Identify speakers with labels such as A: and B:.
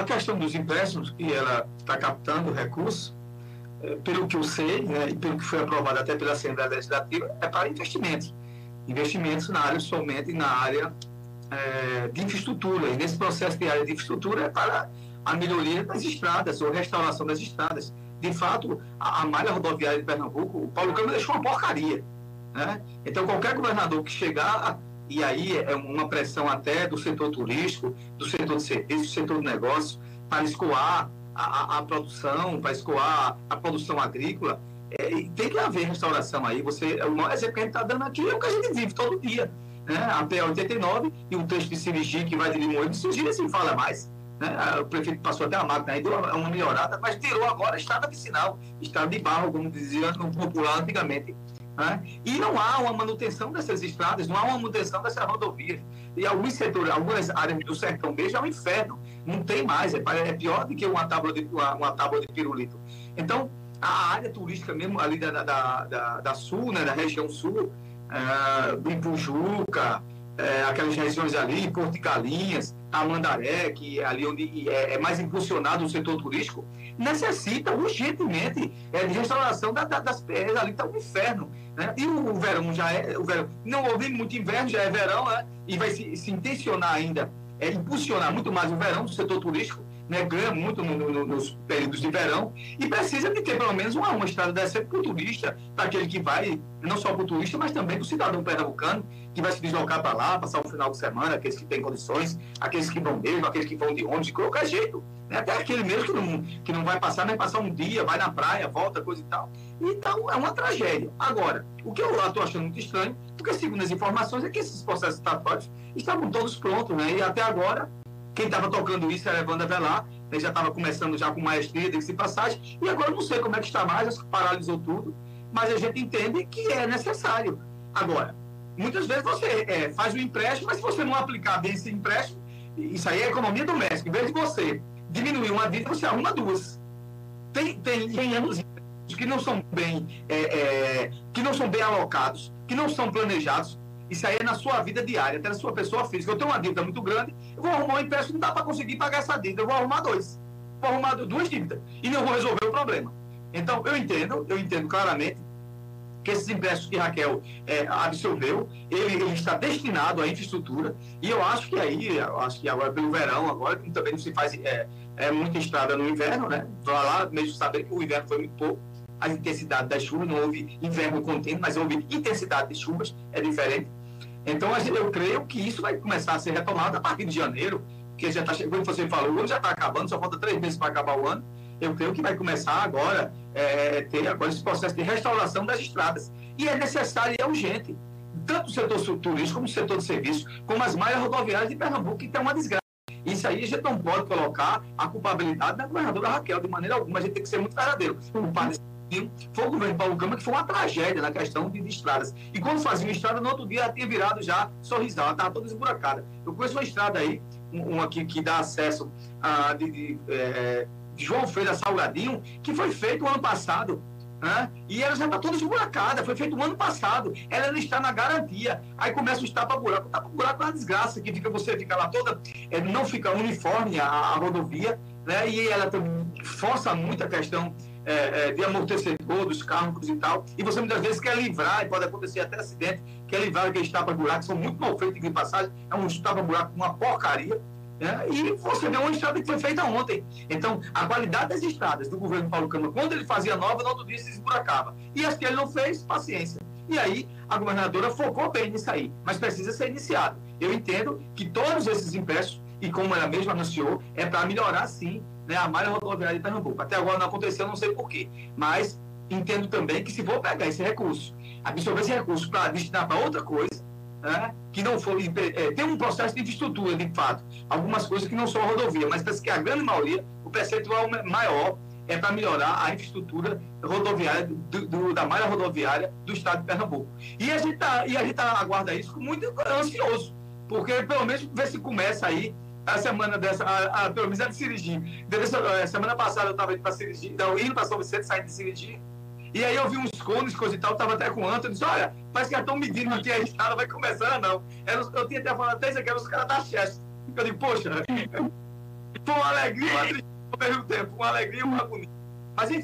A: a questão dos empréstimos, que ela está captando recursos, é, pelo que eu sei, né, e pelo que foi aprovado até pela Assembleia Legislativa, é para investimentos. Investimentos na área, somente na área é, de infraestrutura. E nesse processo de área de infraestrutura é para a melhoria das estradas ou restauração das estradas. De fato, a, a malha rodoviária de Pernambuco, o Paulo Câmara deixou uma porcaria. Né? Então, qualquer governador que chegar, e aí é uma pressão até do setor turístico, do setor de serviço, do setor de negócio, para escoar a, a, produção, para escoar a produção agrícola, é, tem que haver restauração aí. Você, o maior exemplo que a gente está dando aqui é o que a gente vive todo dia. Né? A PA 89 e o texto de Cirigi que vai de Limoeiro, Cirigi assim fala mais. Né? O prefeito passou até a máquina aí, deu uma melhorada, mas tirou agora estrada vicinal, estrada de barro, como dizia no popular antigamente. Né? E não há uma manutenção dessas estradas, não há uma manutenção dessas rodovias. E alguns setores, algumas áreas do sertão mesmo é um inferno. Não tem mais, é, é pior do que uma tábua de, uma, tábua de pirulito. Então, a área turística mesmo ali da, da, da, da sul, né, da região sul, é, do Impujuca, é, aquelas regiões ali, Porto de Galinhas, Tamandaré, que é ali onde é, é, mais impulsionado o setor turístico, necessita urgentemente é, de restauração da, da, das PRs, ali está um inferno. Né? E o, o, verão já é, o verão, não houve muito inverno, já é verão, né? e vai se, se intencionar ainda, é, impulsionar muito mais o verão do setor turístico, né, ganha muito no, no, nos períodos de verão e precisa de ter pelo menos uma, uma estrada decente para o turista, para aquele que vai, não só para o turista, mas também para o cidadão pernambucano, que vai se deslocar para lá, passar o final de semana, aqueles que têm condições, aqueles que vão mesmo, aqueles que vão de ônibus, de qualquer jeito. Né? Até aquele mesmo que não, que não vai passar, nem passar um dia, vai na praia, volta, coisa e tal. Então, é uma tragédia. Agora, o que eu estou achando muito estranho, porque segundo as informações, é que esses processos estatórios estavam todos prontos, né? E até agora quem estava tocando isso era a Evanda Velar, ele já estava começando já com maestria, de passagem, e agora não sei como é que está mais, paralisou tudo, mas a gente entende que é necessário. Agora, muitas vezes você é, faz um empréstimo, mas se você não aplicar bem esse empréstimo, isso aí é economia doméstica. Em vez de você diminuir uma dívida, você arruma duas. Tem, tem, tem anos que não são bem é, é, que não são bem alocados, que não são planejados, isso aí é na sua vida diária, até na sua pessoa física. Eu tenho uma dívida muito grande, eu vou arrumar um empréstimo, não dá para conseguir pagar essa dívida, eu vou arrumar dois. Vou arrumar duas dívidas e não vou resolver o problema. Então, eu entendo, eu entendo claramente que esses empréstimos que Raquel é, absorveu, ele, ele, está destinado à infraestrutura, e eu acho que aí, acho que agora pelo verão, agora também não se faz é, é, muita estrada no inverno, né? Vai lá, mesmo saber que o inverno foi muito pouco, a intensidade das chuvas, não houve inverno contínuo, mas houve intensidade de chuvas, é diferente. Então, eu creio que isso vai começar a ser retomado a partir de janeiro, que já está como você falou, o ano já está acabando, só falta três meses para acabar o ano. Eu creio que vai começar agora é, ter agora esse processo de restauração das estradas. E é necessário e é urgente. Tanto o setor turístico, como o setor de serviço, como as malhas rodoviárias de Pernambuco, que tem uma desgraça. Isso aí a gente não pode colocar a culpabilidade da governadora Raquel de maneira alguma. A gente tem que ser muito verdadeiro. O padre foi o governo Paulo Câmara que foi uma tragédia na questão de, estradas. E quando fazia uma estrada, no outro dia ela tinha virado já sorrisal, ela estava toda esburacada. Eu conheço uma estrada aí, uma aqui que dá acesso a, de, de, é, de João Freire a Salgadinho, que foi feito ano passado. Né? E ela já está toda esburacada, foi feito o ano passado. Ela não está na garantia. Aí começa o tapa-buraco. Tapa-buraco é uma desgraça, que fica, você fica lá toda, é, não fica uniforme a, a rodovia, né? e ela força muito a questão é, é, de amortecedor dos carros e tal, e você muitas vezes quer livrar, e pode acontecer até acidente, quer livrar aqueles tapa-buracos, são muito mal feitos de passagem, é um tapa-buraco uma porcaria, né? e você vê uma estrada que foi feita ontem. Então, a qualidade das estradas do governo Paulo Câmara, quando ele fazia nova, no outro dia se esburacava. E as que ele não fez, paciência. E aí, a governadora focou bem nisso aí, mas precisa ser iniciado. Eu entendo que todos esses empréstimos, e como ela mesma anunciou, é para melhorar, sim, né, a malha rodoviária de Pernambuco. Até agora não aconteceu, não sei porquê. Mas entendo também que se for pegar esse recurso, absorver esse recurso para destinar para outra coisa, né, que não for. É, tem um processo de infraestrutura, de fato. Algumas coisas que não são rodovia, mas parece que a grande maioria, o percentual maior é para melhorar a infraestrutura rodoviária, do, do, da malha rodoviária do estado de Pernambuco. E a gente tá, e a gente tá, aguarda isso com muito ansioso, porque pelo menos ver se começa aí a semana dessa, a, a, pelo menos a de Sirigi. A semana passada eu estava indo para Sirigi, não, indo para São Vicente, saindo de Sirigi. E aí eu vi uns cones, coisa e tal, estava até com o Antônio, disse, olha, parece que já estão medindo aqui a estrada, vai começar, não. Era, eu tinha até falado até isso aqui, eram os caras da Chess. Eu digo, poxa, Foi uma alegria uma tristeza ao mesmo tempo. Uma alegria e uma agonia. Mas, enfim,